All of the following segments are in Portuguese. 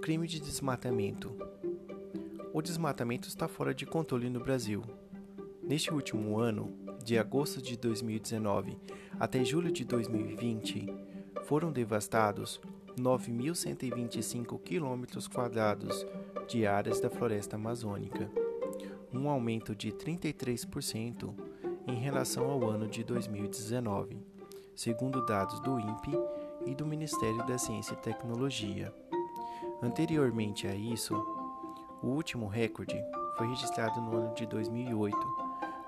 crime de desmatamento. O desmatamento está fora de controle no Brasil. Neste último ano, de agosto de 2019 até julho de 2020, foram devastados 9.125 km de áreas da floresta amazônica, um aumento de 33% em relação ao ano de 2019, segundo dados do INPE e do Ministério da Ciência e Tecnologia. Anteriormente a isso, o último recorde foi registrado no ano de 2008,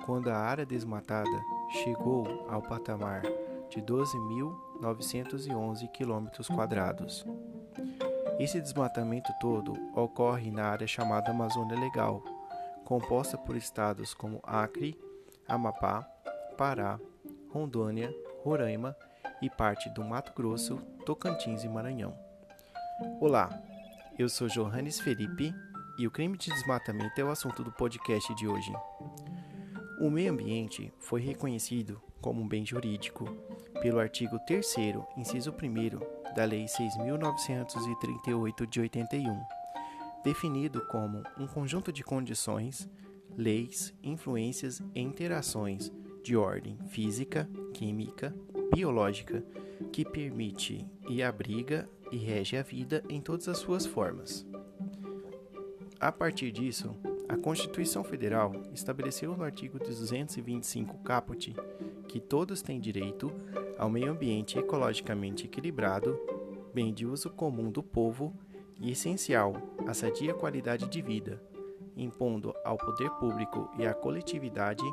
quando a área desmatada chegou ao patamar de 12.911 km. Esse desmatamento todo ocorre na área chamada Amazônia Legal, composta por estados como Acre, Amapá, Pará, Rondônia, Roraima e parte do Mato Grosso, Tocantins e Maranhão. Olá, eu sou Johannes Felipe e o crime de desmatamento é o assunto do podcast de hoje. O meio ambiente foi reconhecido como um bem jurídico pelo artigo 3, inciso 1 da Lei 6.938 de 81, definido como um conjunto de condições, leis, influências e interações de ordem física, química, biológica que permite e abriga e rege a vida em todas as suas formas. A partir disso, a Constituição Federal estabeleceu no artigo 225 caput que todos têm direito ao meio ambiente ecologicamente equilibrado, bem de uso comum do povo e essencial à sadia qualidade de vida, impondo ao poder público e à coletividade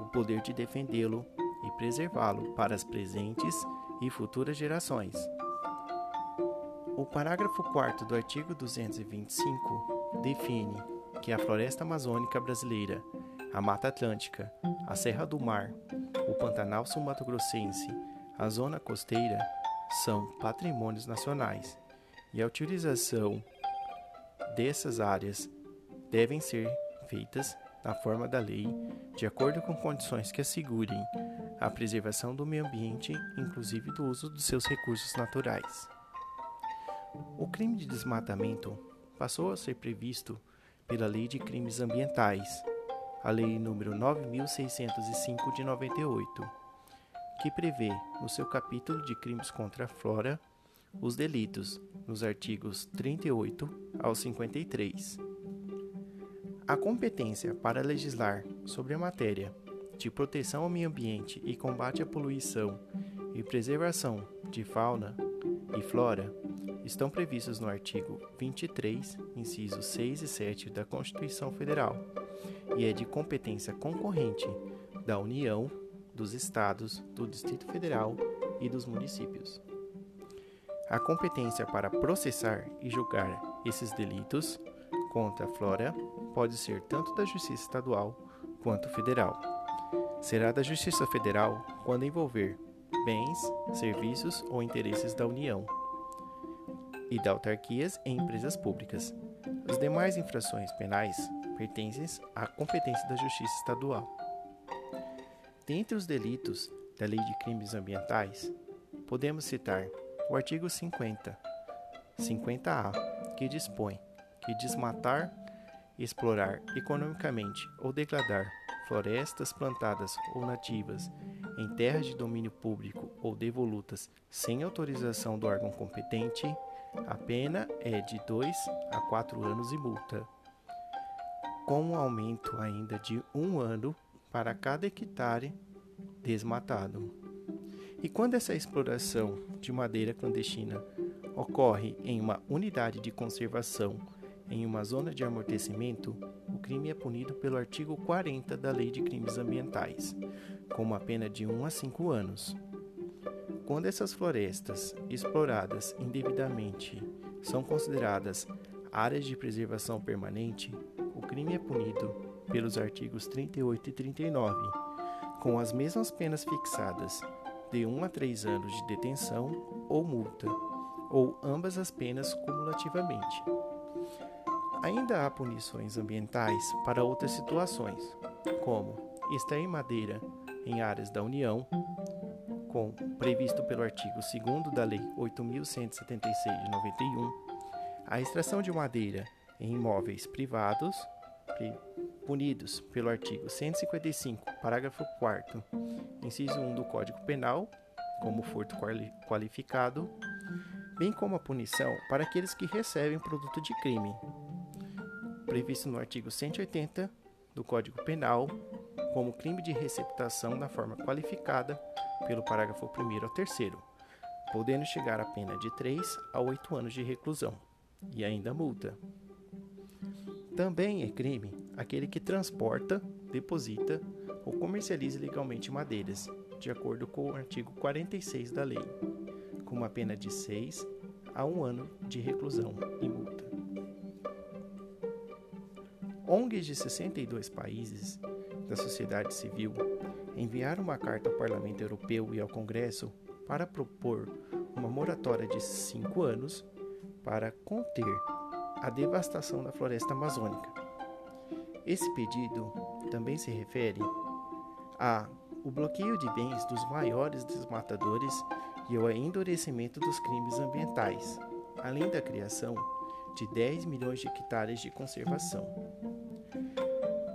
o poder de defendê-lo e preservá-lo para as presentes e futuras gerações. O parágrafo 4 do artigo 225 define que a floresta amazônica brasileira, a Mata Atlântica, a Serra do Mar, o Pantanal Sul-Mato-Grossense, a zona costeira são patrimônios nacionais e a utilização dessas áreas devem ser feitas na forma da lei, de acordo com condições que assegurem a preservação do meio ambiente, inclusive do uso dos seus recursos naturais. O crime de desmatamento passou a ser previsto pela Lei de Crimes Ambientais, a Lei nº 9605 de 98, que prevê no seu capítulo de crimes contra a flora os delitos nos artigos 38 ao 53. A competência para legislar sobre a matéria de proteção ao meio ambiente e combate à poluição e preservação de fauna e flora estão previstos no artigo 23, incisos 6 e 7 da Constituição Federal e é de competência concorrente da União, dos Estados, do Distrito Federal e dos municípios. A competência para processar e julgar esses delitos contra a flora pode ser tanto da Justiça Estadual quanto federal. Será da Justiça Federal quando envolver bens, serviços ou interesses da União e da autarquias em empresas públicas. As demais infrações penais pertencem à competência da Justiça Estadual. Dentre os delitos da Lei de Crimes Ambientais, podemos citar o artigo 50, 50A, que dispõe que desmatar, explorar economicamente ou degradar florestas plantadas ou nativas em terras de domínio público ou devolutas sem autorização do órgão competente a pena é de 2 a 4 anos e multa, com um aumento ainda de um ano para cada hectare desmatado. E quando essa exploração de madeira clandestina ocorre em uma unidade de conservação em uma zona de amortecimento, crime é punido pelo artigo 40 da Lei de Crimes Ambientais, com uma pena de 1 a 5 anos. Quando essas florestas exploradas indevidamente são consideradas áreas de preservação permanente, o crime é punido pelos artigos 38 e 39, com as mesmas penas fixadas de 1 a 3 anos de detenção ou multa, ou ambas as penas cumulativamente. Ainda há punições ambientais para outras situações, como extrair madeira em áreas da União, com previsto pelo artigo 2 da Lei 8.176 de 91, A extração de madeira em imóveis privados, punidos pelo artigo 155, parágrafo 4, inciso 1 do Código Penal, como furto qualificado, bem como a punição para aqueles que recebem produto de crime, previsto no artigo 180 do Código Penal, como crime de receptação na forma qualificada pelo parágrafo 1 ao 3, podendo chegar a pena de 3 a 8 anos de reclusão e ainda multa. Também é crime aquele que transporta, deposita ou comercializa ilegalmente madeiras, de acordo com o artigo 46 da lei, com uma pena de 6 a 1 ano de reclusão e multa. ONGs de 62 países da sociedade civil enviaram uma carta ao Parlamento Europeu e ao Congresso para propor uma moratória de cinco anos para conter a devastação da floresta amazônica. Esse pedido também se refere a o bloqueio de bens dos maiores desmatadores e o endurecimento dos crimes ambientais, além da criação de 10 milhões de hectares de conservação.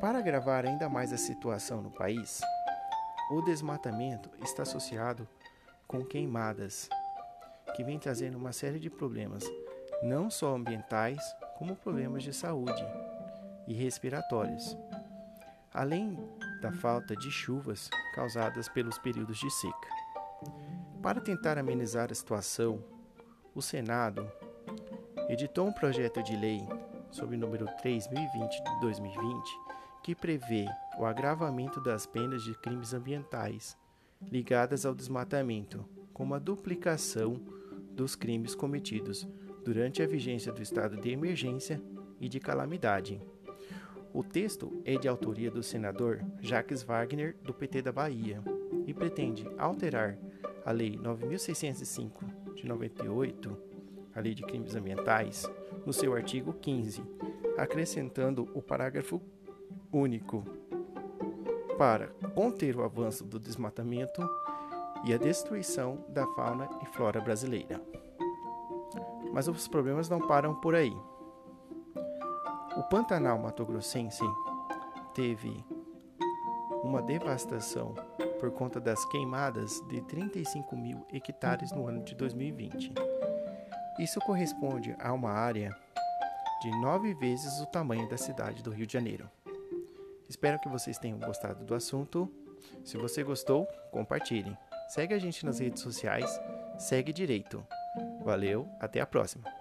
Para agravar ainda mais a situação no país, o desmatamento está associado com queimadas, que vem trazendo uma série de problemas não só ambientais, como problemas de saúde e respiratórios, além da falta de chuvas causadas pelos períodos de seca. Para tentar amenizar a situação, o Senado editou um projeto de lei sob o número 3020 de 2020 que prevê o agravamento das penas de crimes ambientais ligadas ao desmatamento, como a duplicação dos crimes cometidos durante a vigência do estado de emergência e de calamidade. O texto é de autoria do senador Jacques Wagner, do PT da Bahia, e pretende alterar a Lei 9605 de 98, a Lei de Crimes Ambientais, no seu artigo 15, acrescentando o parágrafo único para conter o avanço do desmatamento e a destruição da fauna e flora brasileira. Mas os problemas não param por aí. O Pantanal Mato Grossense teve uma devastação por conta das queimadas de 35 mil hectares no ano de 2020. Isso corresponde a uma área de nove vezes o tamanho da cidade do Rio de Janeiro. Espero que vocês tenham gostado do assunto. Se você gostou, compartilhe. Segue a gente nas redes sociais, segue direito. Valeu, até a próxima.